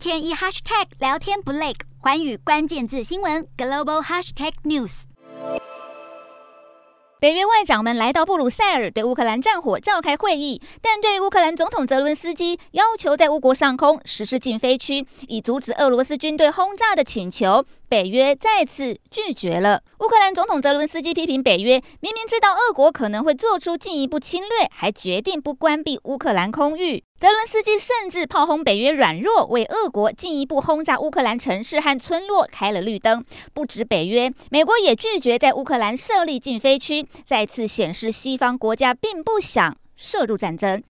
天一 hashtag 聊天不累，环宇关键字新闻 global hashtag news。北约外长们来到布鲁塞尔，对乌克兰战火召开会议，但对乌克兰总统泽伦斯基要求在乌国上空实施禁飞区，以阻止俄罗斯军队轰炸的请求，北约再次拒绝了。乌克兰总统泽伦斯基批评北约明明知道俄国可能会做出进一步侵略，还决定不关闭乌克兰空域。泽伦斯基甚至炮轰北约软弱，为俄国进一步轰炸乌克兰城市和村落开了绿灯。不止北约，美国也拒绝在乌克兰设立禁飞区，再次显示西方国家并不想涉入战争。